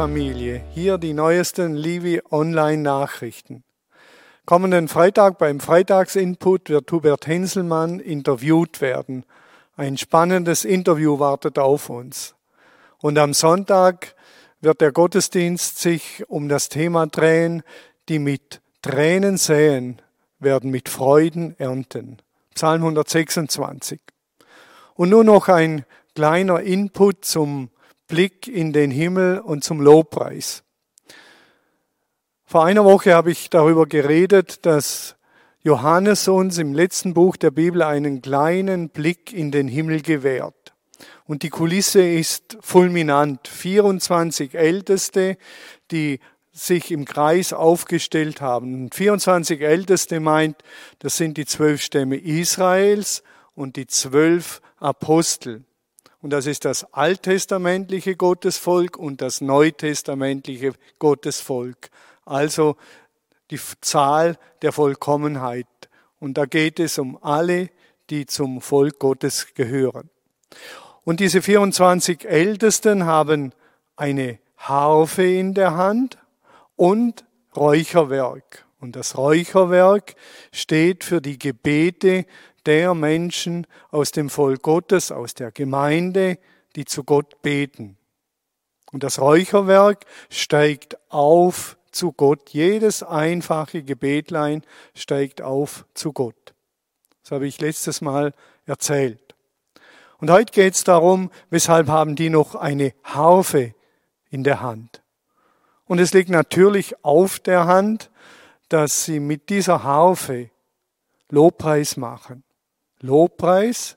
Familie. Hier die neuesten Livi Online Nachrichten. Kommenden Freitag beim Freitagsinput wird Hubert Henselmann interviewt werden. Ein spannendes Interview wartet auf uns. Und am Sonntag wird der Gottesdienst sich um das Thema drehen, die mit Tränen säen, werden mit Freuden ernten. Psalm 126. Und nur noch ein kleiner Input zum Blick in den Himmel und zum Lobpreis. Vor einer Woche habe ich darüber geredet, dass Johannes uns im letzten Buch der Bibel einen kleinen Blick in den Himmel gewährt. Und die Kulisse ist fulminant. 24 Älteste, die sich im Kreis aufgestellt haben. 24 Älteste meint, das sind die zwölf Stämme Israels und die zwölf Apostel. Und das ist das alttestamentliche Gottesvolk und das neutestamentliche Gottesvolk. Also die Zahl der Vollkommenheit. Und da geht es um alle, die zum Volk Gottes gehören. Und diese 24 Ältesten haben eine Harfe in der Hand und Räucherwerk. Und das Räucherwerk steht für die Gebete der Menschen aus dem Volk Gottes, aus der Gemeinde, die zu Gott beten. Und das Räucherwerk steigt auf zu Gott. Jedes einfache Gebetlein steigt auf zu Gott. Das habe ich letztes Mal erzählt. Und heute geht es darum, weshalb haben die noch eine Harfe in der Hand. Und es liegt natürlich auf der Hand, dass sie mit dieser Harfe Lobpreis machen. Lobpreis,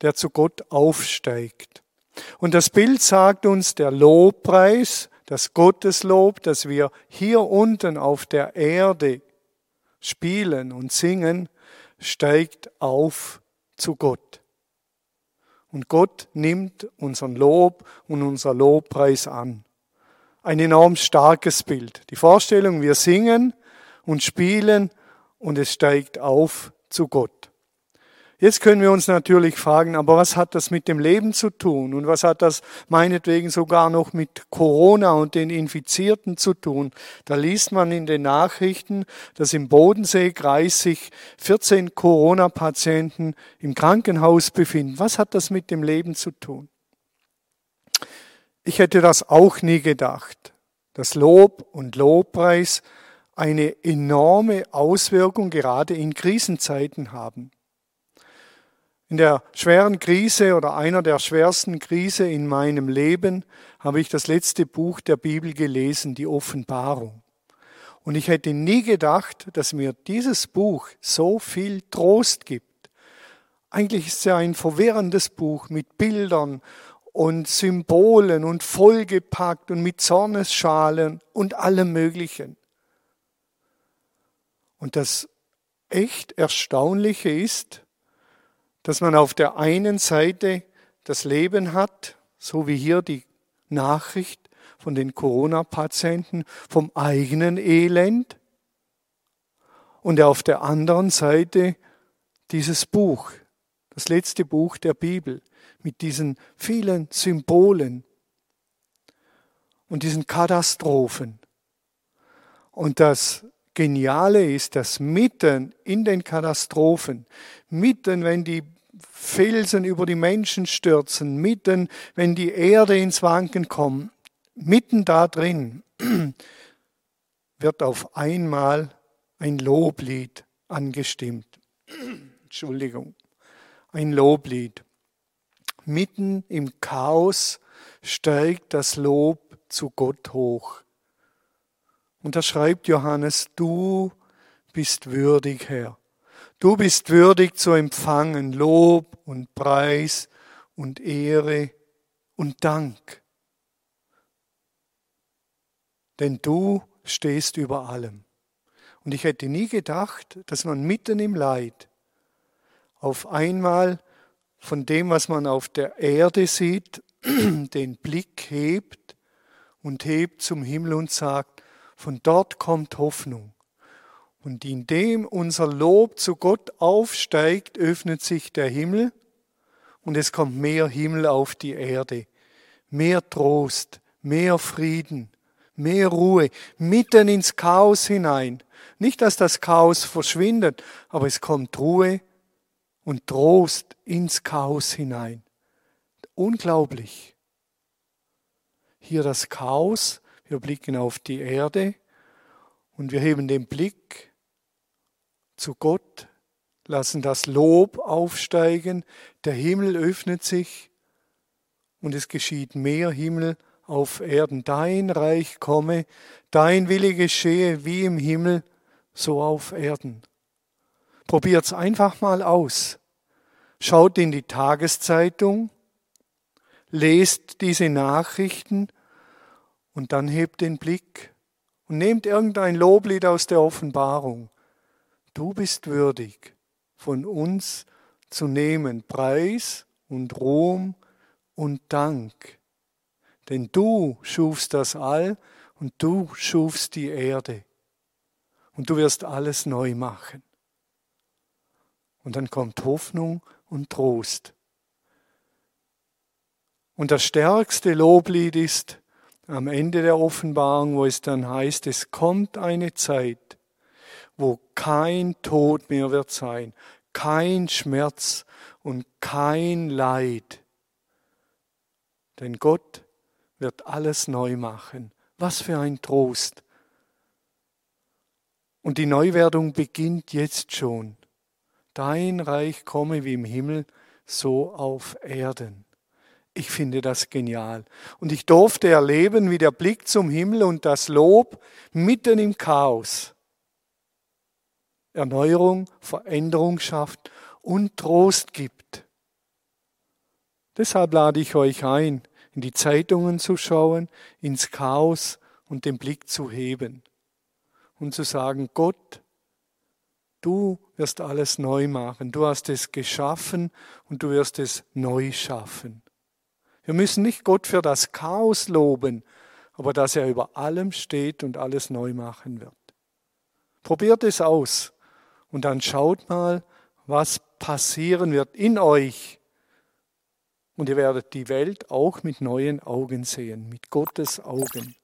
der zu Gott aufsteigt. Und das Bild sagt uns, der Lobpreis, das Gotteslob, das wir hier unten auf der Erde spielen und singen, steigt auf zu Gott. Und Gott nimmt unseren Lob und unser Lobpreis an. Ein enorm starkes Bild. Die Vorstellung, wir singen und spielen und es steigt auf zu Gott. Jetzt können wir uns natürlich fragen, aber was hat das mit dem Leben zu tun? Und was hat das meinetwegen sogar noch mit Corona und den Infizierten zu tun? Da liest man in den Nachrichten, dass im Bodenseekreis sich 14 Corona-Patienten im Krankenhaus befinden. Was hat das mit dem Leben zu tun? Ich hätte das auch nie gedacht, dass Lob und Lobpreis eine enorme Auswirkung gerade in Krisenzeiten haben. In der schweren Krise oder einer der schwersten Krise in meinem Leben habe ich das letzte Buch der Bibel gelesen, die Offenbarung. Und ich hätte nie gedacht, dass mir dieses Buch so viel Trost gibt. Eigentlich ist es ja ein verwirrendes Buch mit Bildern und Symbolen und vollgepackt und mit Zornesschalen und allem Möglichen. Und das echt Erstaunliche ist, dass man auf der einen Seite das Leben hat, so wie hier die Nachricht von den Corona-Patienten vom eigenen Elend und auf der anderen Seite dieses Buch, das letzte Buch der Bibel mit diesen vielen Symbolen und diesen Katastrophen. Und das Geniale ist, dass mitten in den Katastrophen, mitten wenn die Felsen über die Menschen stürzen, mitten, wenn die Erde ins Wanken kommt, mitten da drin wird auf einmal ein Loblied angestimmt. Entschuldigung, ein Loblied. Mitten im Chaos steigt das Lob zu Gott hoch. Und da schreibt Johannes, du bist würdig, Herr. Du bist würdig zu empfangen Lob und Preis und Ehre und Dank. Denn du stehst über allem. Und ich hätte nie gedacht, dass man mitten im Leid auf einmal von dem, was man auf der Erde sieht, den Blick hebt und hebt zum Himmel und sagt, von dort kommt Hoffnung. Und indem unser Lob zu Gott aufsteigt, öffnet sich der Himmel und es kommt mehr Himmel auf die Erde, mehr Trost, mehr Frieden, mehr Ruhe, mitten ins Chaos hinein. Nicht, dass das Chaos verschwindet, aber es kommt Ruhe und Trost ins Chaos hinein. Unglaublich. Hier das Chaos, wir blicken auf die Erde und wir heben den Blick zu Gott, lassen das Lob aufsteigen, der Himmel öffnet sich und es geschieht mehr Himmel auf Erden. Dein Reich komme, dein Wille geschehe wie im Himmel, so auf Erden. Probiert's einfach mal aus. Schaut in die Tageszeitung, lest diese Nachrichten und dann hebt den Blick und nehmt irgendein Loblied aus der Offenbarung. Du bist würdig, von uns zu nehmen Preis und Ruhm und Dank. Denn du schufst das All und du schufst die Erde. Und du wirst alles neu machen. Und dann kommt Hoffnung und Trost. Und das stärkste Loblied ist am Ende der Offenbarung, wo es dann heißt, es kommt eine Zeit, wo kein Tod mehr wird sein, kein Schmerz und kein Leid. Denn Gott wird alles neu machen. Was für ein Trost. Und die Neuwerdung beginnt jetzt schon. Dein Reich komme wie im Himmel, so auf Erden. Ich finde das genial. Und ich durfte erleben, wie der Blick zum Himmel und das Lob mitten im Chaos Erneuerung, Veränderung schafft und Trost gibt. Deshalb lade ich euch ein, in die Zeitungen zu schauen, ins Chaos und den Blick zu heben und zu sagen, Gott, du wirst alles neu machen, du hast es geschaffen und du wirst es neu schaffen. Wir müssen nicht Gott für das Chaos loben, aber dass er über allem steht und alles neu machen wird. Probiert es aus und dann schaut mal, was passieren wird in euch. Und ihr werdet die Welt auch mit neuen Augen sehen, mit Gottes Augen.